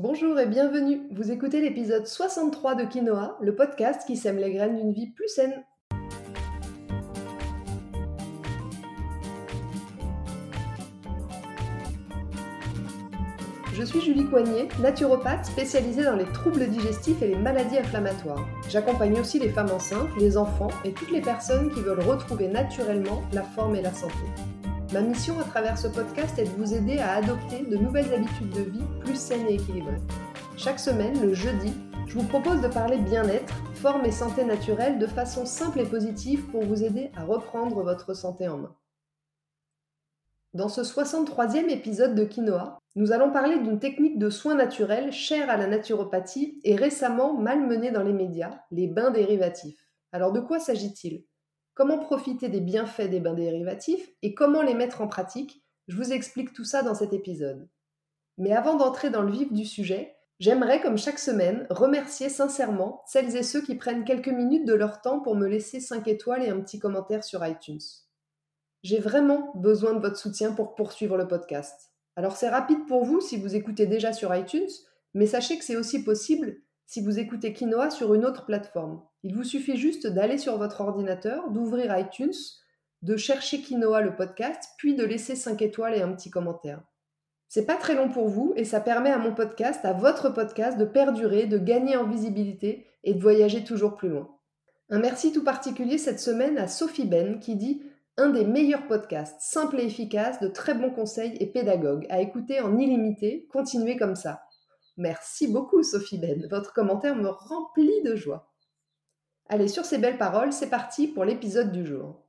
Bonjour et bienvenue. Vous écoutez l'épisode 63 de Quinoa, le podcast qui sème les graines d'une vie plus saine. Je suis Julie Coignet, naturopathe spécialisée dans les troubles digestifs et les maladies inflammatoires. J'accompagne aussi les femmes enceintes, les enfants et toutes les personnes qui veulent retrouver naturellement la forme et la santé. Ma mission à travers ce podcast est de vous aider à adopter de nouvelles habitudes de vie plus saines et équilibrées. Chaque semaine, le jeudi, je vous propose de parler bien-être, forme et santé naturelle de façon simple et positive pour vous aider à reprendre votre santé en main. Dans ce 63e épisode de Quinoa, nous allons parler d'une technique de soins naturels chère à la naturopathie et récemment malmenée dans les médias, les bains dérivatifs. Alors de quoi s'agit-il? Comment profiter des bienfaits des bains dérivatifs et comment les mettre en pratique Je vous explique tout ça dans cet épisode. Mais avant d'entrer dans le vif du sujet, j'aimerais, comme chaque semaine, remercier sincèrement celles et ceux qui prennent quelques minutes de leur temps pour me laisser 5 étoiles et un petit commentaire sur iTunes. J'ai vraiment besoin de votre soutien pour poursuivre le podcast. Alors c'est rapide pour vous si vous écoutez déjà sur iTunes, mais sachez que c'est aussi possible si vous écoutez Quinoa sur une autre plateforme. Il vous suffit juste d'aller sur votre ordinateur, d'ouvrir iTunes, de chercher Quinoa le podcast, puis de laisser 5 étoiles et un petit commentaire. C'est pas très long pour vous et ça permet à mon podcast, à votre podcast, de perdurer, de gagner en visibilité et de voyager toujours plus loin. Un merci tout particulier cette semaine à Sophie Ben qui dit un des meilleurs podcasts, simple et efficace, de très bons conseils et pédagogues, à écouter en illimité, continuez comme ça. Merci beaucoup Sophie Ben, votre commentaire me remplit de joie. Allez, sur ces belles paroles, c'est parti pour l'épisode du jour.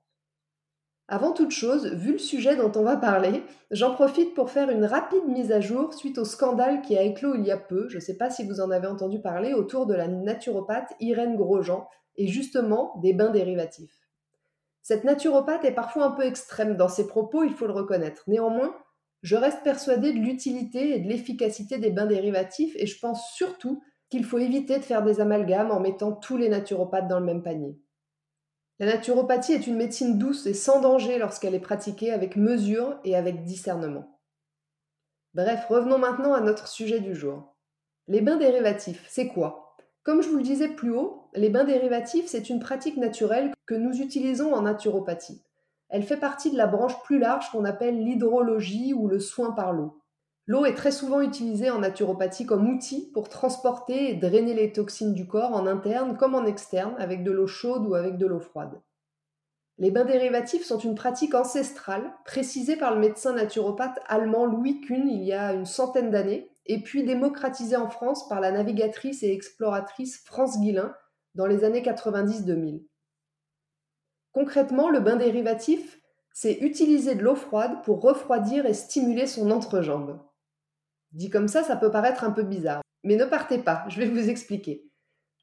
Avant toute chose, vu le sujet dont on va parler, j'en profite pour faire une rapide mise à jour suite au scandale qui a éclos il y a peu, je ne sais pas si vous en avez entendu parler, autour de la naturopathe Irène Grosjean et justement des bains dérivatifs. Cette naturopathe est parfois un peu extrême dans ses propos, il faut le reconnaître. Néanmoins, je reste persuadée de l'utilité et de l'efficacité des bains dérivatifs et je pense surtout qu'il faut éviter de faire des amalgames en mettant tous les naturopathes dans le même panier. La naturopathie est une médecine douce et sans danger lorsqu'elle est pratiquée avec mesure et avec discernement. Bref, revenons maintenant à notre sujet du jour. Les bains dérivatifs, c'est quoi? Comme je vous le disais plus haut, les bains dérivatifs, c'est une pratique naturelle que nous utilisons en naturopathie. Elle fait partie de la branche plus large qu'on appelle l'hydrologie ou le soin par l'eau. L'eau est très souvent utilisée en naturopathie comme outil pour transporter et drainer les toxines du corps en interne comme en externe avec de l'eau chaude ou avec de l'eau froide. Les bains dérivatifs sont une pratique ancestrale précisée par le médecin naturopathe allemand Louis Kuhn il y a une centaine d'années et puis démocratisé en France par la navigatrice et exploratrice France Guillain dans les années 90-2000. Concrètement, le bain dérivatif, c'est utiliser de l'eau froide pour refroidir et stimuler son entrejambe. Dit comme ça, ça peut paraître un peu bizarre, mais ne partez pas, je vais vous expliquer.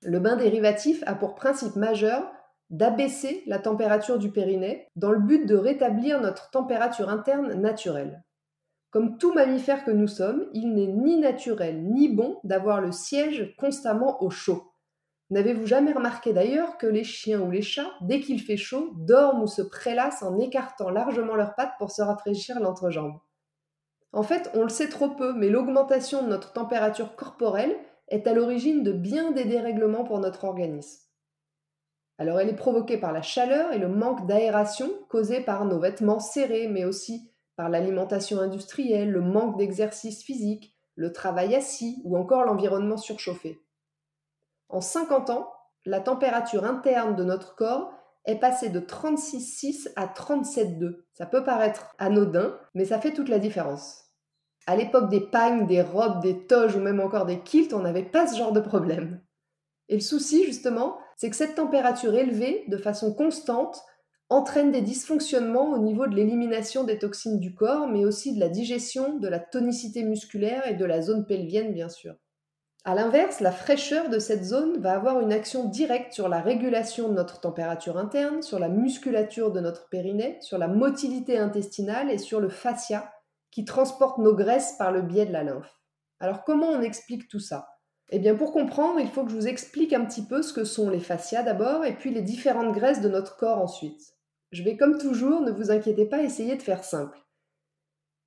Le bain dérivatif a pour principe majeur d'abaisser la température du périnée dans le but de rétablir notre température interne naturelle. Comme tout mammifère que nous sommes, il n'est ni naturel ni bon d'avoir le siège constamment au chaud. N'avez-vous jamais remarqué d'ailleurs que les chiens ou les chats, dès qu'il fait chaud, dorment ou se prélassent en écartant largement leurs pattes pour se rafraîchir l'entrejambe? En fait, on le sait trop peu, mais l'augmentation de notre température corporelle est à l'origine de bien des dérèglements pour notre organisme. Alors elle est provoquée par la chaleur et le manque d'aération causé par nos vêtements serrés, mais aussi par l'alimentation industrielle, le manque d'exercice physique, le travail assis ou encore l'environnement surchauffé. En 50 ans, la température interne de notre corps est passée de 36,6 à 37,2. Ça peut paraître anodin, mais ça fait toute la différence. À l'époque des pagnes, des robes, des toges ou même encore des kilts, on n'avait pas ce genre de problème. Et le souci, justement, c'est que cette température élevée, de façon constante, entraîne des dysfonctionnements au niveau de l'élimination des toxines du corps, mais aussi de la digestion, de la tonicité musculaire et de la zone pelvienne, bien sûr. A l'inverse, la fraîcheur de cette zone va avoir une action directe sur la régulation de notre température interne, sur la musculature de notre périnée, sur la motilité intestinale et sur le fascia qui transporte nos graisses par le biais de la lymphe. Alors comment on explique tout ça? Eh bien pour comprendre, il faut que je vous explique un petit peu ce que sont les fascias d'abord et puis les différentes graisses de notre corps ensuite. Je vais comme toujours, ne vous inquiétez pas, essayer de faire simple.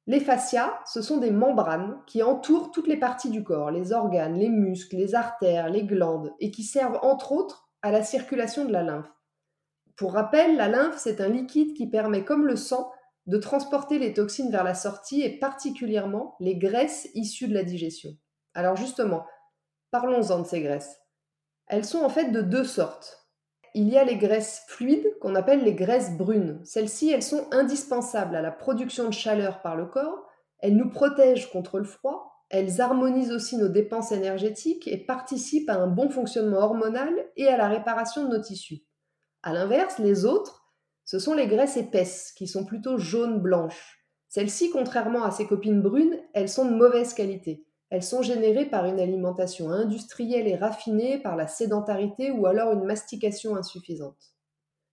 Les fascias, ce sont des membranes qui entourent toutes les parties du corps, les organes, les muscles, les artères, les glandes, et qui servent entre autres à la circulation de la lymphe. Pour rappel, la lymphe, c'est un liquide qui permet, comme le sang, de transporter les toxines vers la sortie et particulièrement les graisses issues de la digestion. Alors justement, parlons-en de ces graisses. Elles sont en fait de deux sortes. Il y a les graisses fluides qu'on appelle les graisses brunes. Celles-ci, elles sont indispensables à la production de chaleur par le corps, elles nous protègent contre le froid, elles harmonisent aussi nos dépenses énergétiques et participent à un bon fonctionnement hormonal et à la réparation de nos tissus. A l'inverse, les autres, ce sont les graisses épaisses, qui sont plutôt jaunes-blanches. Celles-ci, contrairement à ses copines brunes, elles sont de mauvaise qualité. Elles sont générées par une alimentation industrielle et raffinée, par la sédentarité ou alors une mastication insuffisante.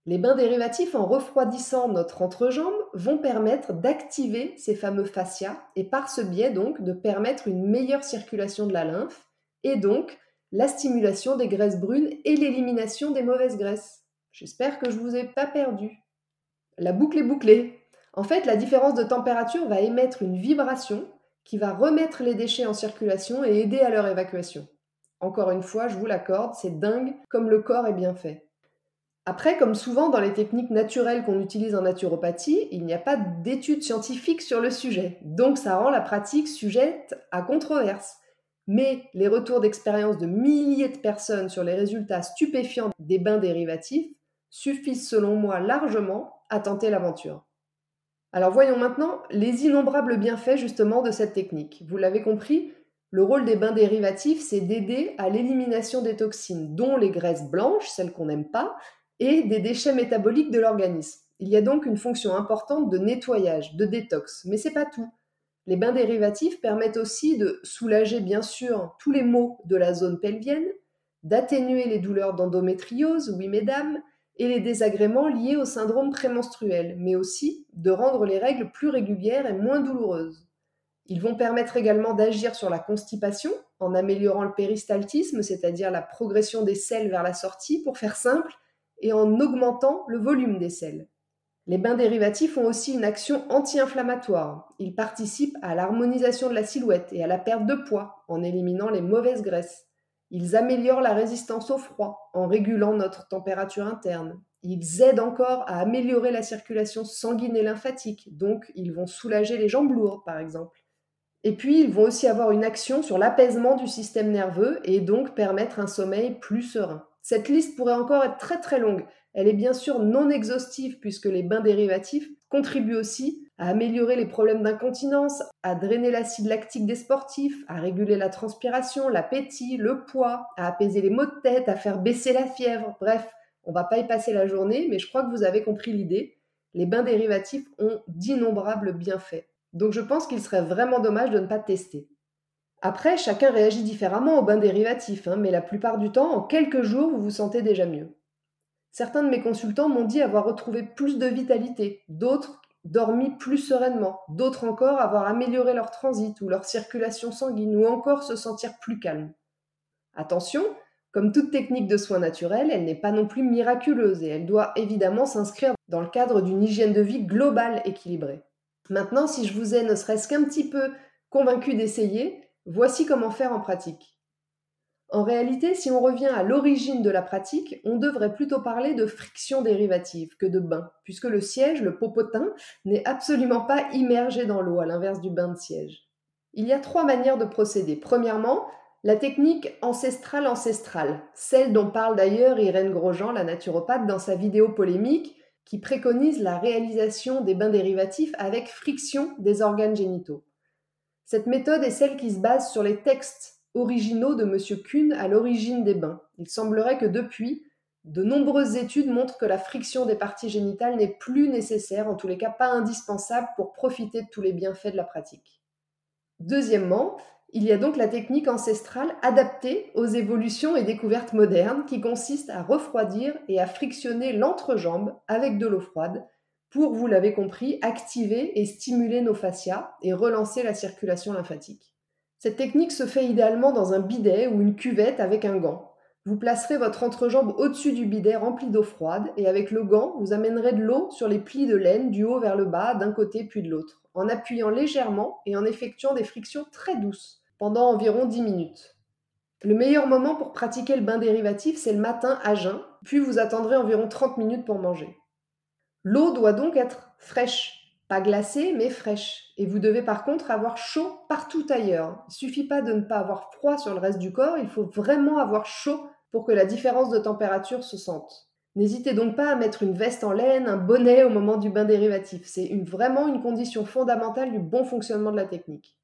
Les bains dérivatifs en refroidissant notre entrejambe vont permettre d'activer ces fameux fascias et par ce biais donc de permettre une meilleure circulation de la lymphe et donc la stimulation des graisses brunes et l'élimination des mauvaises graisses. J'espère que je ne vous ai pas perdu. La boucle est bouclée. En fait, la différence de température va émettre une vibration qui va remettre les déchets en circulation et aider à leur évacuation. Encore une fois, je vous l'accorde, c'est dingue comme le corps est bien fait. Après, comme souvent dans les techniques naturelles qu'on utilise en naturopathie, il n'y a pas d'études scientifiques sur le sujet, donc ça rend la pratique sujette à controverse. Mais les retours d'expérience de milliers de personnes sur les résultats stupéfiants des bains dérivatifs suffisent selon moi largement à tenter l'aventure. Alors voyons maintenant les innombrables bienfaits justement de cette technique. Vous l'avez compris, le rôle des bains dérivatifs, c'est d'aider à l'élimination des toxines, dont les graisses blanches, celles qu'on n'aime pas, et des déchets métaboliques de l'organisme. Il y a donc une fonction importante de nettoyage, de détox, mais c'est pas tout. Les bains dérivatifs permettent aussi de soulager bien sûr tous les maux de la zone pelvienne, d'atténuer les douleurs d'endométriose, oui mesdames, et les désagréments liés au syndrome prémenstruel, mais aussi de rendre les règles plus régulières et moins douloureuses. Ils vont permettre également d'agir sur la constipation en améliorant le péristaltisme, c'est-à-dire la progression des selles vers la sortie, pour faire simple, et en augmentant le volume des selles. Les bains dérivatifs ont aussi une action anti-inflammatoire. Ils participent à l'harmonisation de la silhouette et à la perte de poids en éliminant les mauvaises graisses. Ils améliorent la résistance au froid en régulant notre température interne. Ils aident encore à améliorer la circulation sanguine et lymphatique, donc ils vont soulager les jambes lourdes par exemple. Et puis ils vont aussi avoir une action sur l'apaisement du système nerveux et donc permettre un sommeil plus serein. Cette liste pourrait encore être très très longue. Elle est bien sûr non exhaustive puisque les bains dérivatifs contribuent aussi à améliorer les problèmes d'incontinence, à drainer l'acide lactique des sportifs, à réguler la transpiration, l'appétit, le poids, à apaiser les maux de tête, à faire baisser la fièvre. Bref, on va pas y passer la journée, mais je crois que vous avez compris l'idée. Les bains dérivatifs ont d'innombrables bienfaits. Donc je pense qu'il serait vraiment dommage de ne pas tester. Après, chacun réagit différemment aux bains dérivatifs, hein, mais la plupart du temps, en quelques jours, vous vous sentez déjà mieux. Certains de mes consultants m'ont dit avoir retrouvé plus de vitalité, d'autres dormi plus sereinement, d'autres encore avoir amélioré leur transit ou leur circulation sanguine, ou encore se sentir plus calme. Attention, comme toute technique de soins naturels, elle n'est pas non plus miraculeuse et elle doit évidemment s'inscrire dans le cadre d'une hygiène de vie globale équilibrée. Maintenant, si je vous ai ne serait-ce qu'un petit peu convaincu d'essayer, voici comment faire en pratique. En réalité, si on revient à l'origine de la pratique, on devrait plutôt parler de friction dérivative que de bain, puisque le siège, le popotin, n'est absolument pas immergé dans l'eau, à l'inverse du bain de siège. Il y a trois manières de procéder. Premièrement, la technique ancestrale ancestrale, celle dont parle d'ailleurs Irène Grosjean, la naturopathe, dans sa vidéo polémique, qui préconise la réalisation des bains dérivatifs avec friction des organes génitaux. Cette méthode est celle qui se base sur les textes originaux de M. Kuhn à l'origine des bains. Il semblerait que depuis, de nombreuses études montrent que la friction des parties génitales n'est plus nécessaire, en tous les cas pas indispensable pour profiter de tous les bienfaits de la pratique. Deuxièmement, il y a donc la technique ancestrale adaptée aux évolutions et découvertes modernes qui consiste à refroidir et à frictionner l'entrejambe avec de l'eau froide pour, vous l'avez compris, activer et stimuler nos fascias et relancer la circulation lymphatique. Cette technique se fait idéalement dans un bidet ou une cuvette avec un gant. Vous placerez votre entrejambe au-dessus du bidet rempli d'eau froide et avec le gant, vous amènerez de l'eau sur les plis de laine du haut vers le bas, d'un côté puis de l'autre, en appuyant légèrement et en effectuant des frictions très douces pendant environ 10 minutes. Le meilleur moment pour pratiquer le bain dérivatif, c'est le matin à jeun, puis vous attendrez environ 30 minutes pour manger. L'eau doit donc être fraîche, pas glacée, mais fraîche. Et vous devez par contre avoir chaud partout ailleurs. Il suffit pas de ne pas avoir froid sur le reste du corps, il faut vraiment avoir chaud pour que la différence de température se sente. N'hésitez donc pas à mettre une veste en laine, un bonnet au moment du bain dérivatif. C'est vraiment une condition fondamentale du bon fonctionnement de la technique.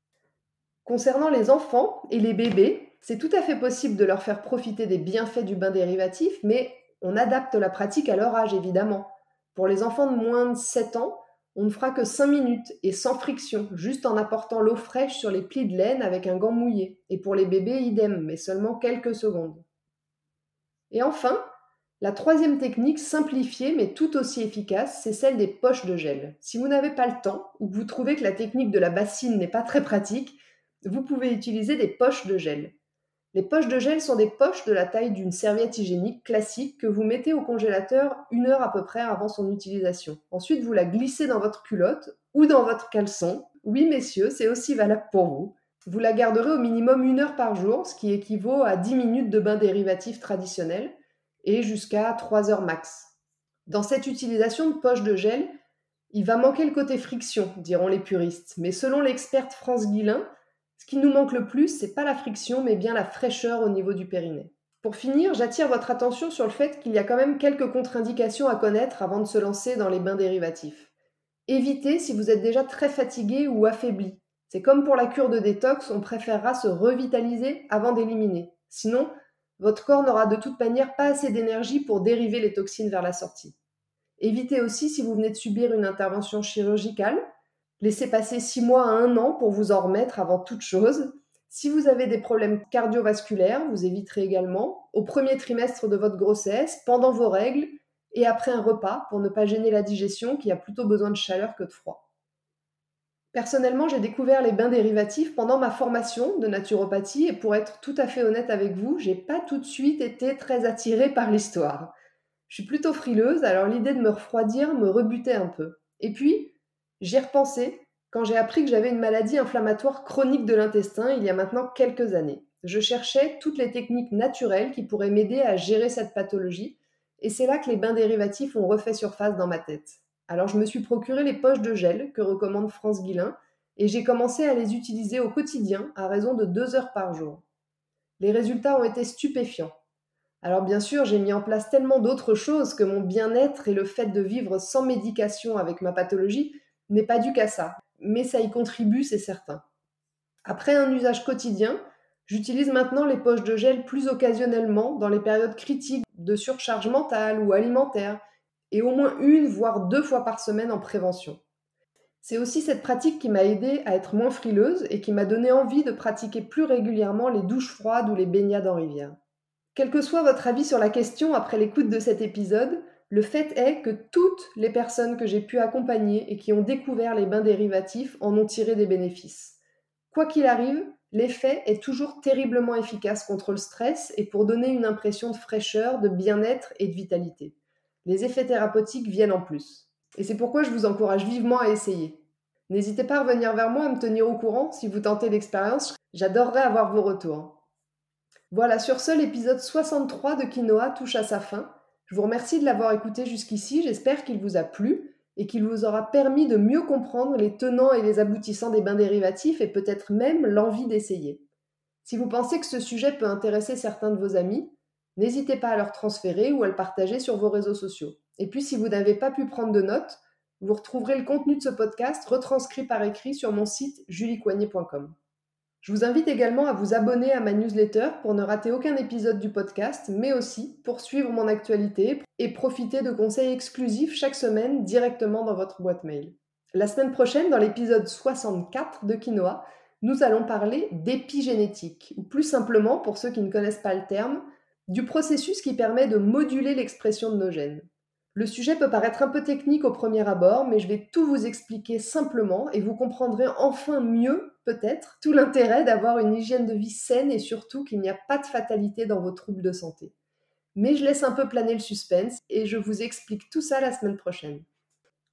Concernant les enfants et les bébés, c'est tout à fait possible de leur faire profiter des bienfaits du bain dérivatif, mais on adapte la pratique à leur âge évidemment. Pour les enfants de moins de 7 ans, on ne fera que 5 minutes et sans friction, juste en apportant l'eau fraîche sur les plis de laine avec un gant mouillé. Et pour les bébés, idem, mais seulement quelques secondes. Et enfin, la troisième technique simplifiée mais tout aussi efficace, c'est celle des poches de gel. Si vous n'avez pas le temps ou que vous trouvez que la technique de la bassine n'est pas très pratique, vous pouvez utiliser des poches de gel. Les poches de gel sont des poches de la taille d'une serviette hygiénique classique que vous mettez au congélateur une heure à peu près avant son utilisation. Ensuite, vous la glissez dans votre culotte ou dans votre caleçon. Oui, messieurs, c'est aussi valable pour vous. Vous la garderez au minimum une heure par jour, ce qui équivaut à 10 minutes de bain dérivatif traditionnel, et jusqu'à 3 heures max. Dans cette utilisation de poche de gel, il va manquer le côté friction, diront les puristes, mais selon l'experte France Guilin, ce qui nous manque le plus, c'est pas la friction, mais bien la fraîcheur au niveau du périnée. Pour finir, j'attire votre attention sur le fait qu'il y a quand même quelques contre-indications à connaître avant de se lancer dans les bains dérivatifs. Évitez si vous êtes déjà très fatigué ou affaibli. C'est comme pour la cure de détox, on préférera se revitaliser avant d'éliminer. Sinon, votre corps n'aura de toute manière pas assez d'énergie pour dériver les toxines vers la sortie. Évitez aussi si vous venez de subir une intervention chirurgicale. Laissez passer 6 mois à 1 an pour vous en remettre avant toute chose. Si vous avez des problèmes cardiovasculaires, vous éviterez également au premier trimestre de votre grossesse, pendant vos règles et après un repas pour ne pas gêner la digestion qui a plutôt besoin de chaleur que de froid. Personnellement, j'ai découvert les bains dérivatifs pendant ma formation de naturopathie et pour être tout à fait honnête avec vous, j'ai pas tout de suite été très attirée par l'histoire. Je suis plutôt frileuse, alors l'idée de me refroidir me rebutait un peu. Et puis, j'y ai repensé quand j'ai appris que j'avais une maladie inflammatoire chronique de l'intestin il y a maintenant quelques années. Je cherchais toutes les techniques naturelles qui pourraient m'aider à gérer cette pathologie, et c'est là que les bains dérivatifs ont refait surface dans ma tête. Alors je me suis procuré les poches de gel que recommande France Guilin et j'ai commencé à les utiliser au quotidien à raison de deux heures par jour. Les résultats ont été stupéfiants. Alors bien sûr, j'ai mis en place tellement d'autres choses que mon bien-être et le fait de vivre sans médication avec ma pathologie n'est pas dû qu'à ça, mais ça y contribue, c'est certain. Après un usage quotidien, j'utilise maintenant les poches de gel plus occasionnellement dans les périodes critiques de surcharge mentale ou alimentaire et au moins une, voire deux fois par semaine en prévention. C'est aussi cette pratique qui m'a aidé à être moins frileuse et qui m'a donné envie de pratiquer plus régulièrement les douches froides ou les baignades en rivière. Quel que soit votre avis sur la question après l'écoute de cet épisode, le fait est que toutes les personnes que j'ai pu accompagner et qui ont découvert les bains dérivatifs en ont tiré des bénéfices. Quoi qu'il arrive, l'effet est toujours terriblement efficace contre le stress et pour donner une impression de fraîcheur, de bien-être et de vitalité les effets thérapeutiques viennent en plus. Et c'est pourquoi je vous encourage vivement à essayer. N'hésitez pas à revenir vers moi, à me tenir au courant si vous tentez l'expérience. J'adorerais avoir vos retours. Voilà, sur ce, l'épisode 63 de Quinoa touche à sa fin. Je vous remercie de l'avoir écouté jusqu'ici. J'espère qu'il vous a plu et qu'il vous aura permis de mieux comprendre les tenants et les aboutissants des bains dérivatifs et peut-être même l'envie d'essayer. Si vous pensez que ce sujet peut intéresser certains de vos amis, N'hésitez pas à leur transférer ou à le partager sur vos réseaux sociaux. Et puis si vous n'avez pas pu prendre de notes, vous retrouverez le contenu de ce podcast retranscrit par écrit sur mon site juliecoignet.com. Je vous invite également à vous abonner à ma newsletter pour ne rater aucun épisode du podcast, mais aussi pour suivre mon actualité et profiter de conseils exclusifs chaque semaine directement dans votre boîte mail. La semaine prochaine, dans l'épisode 64 de Quinoa, nous allons parler d'épigénétique, ou plus simplement, pour ceux qui ne connaissent pas le terme, du processus qui permet de moduler l'expression de nos gènes. Le sujet peut paraître un peu technique au premier abord, mais je vais tout vous expliquer simplement et vous comprendrez enfin mieux, peut-être, tout l'intérêt d'avoir une hygiène de vie saine et surtout qu'il n'y a pas de fatalité dans vos troubles de santé. Mais je laisse un peu planer le suspense et je vous explique tout ça la semaine prochaine.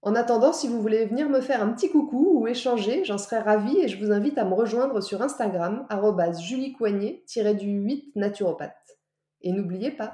En attendant, si vous voulez venir me faire un petit coucou ou échanger, j'en serais ravie et je vous invite à me rejoindre sur Instagram, juliecoignet-du-8 naturopathe. Et n'oubliez pas,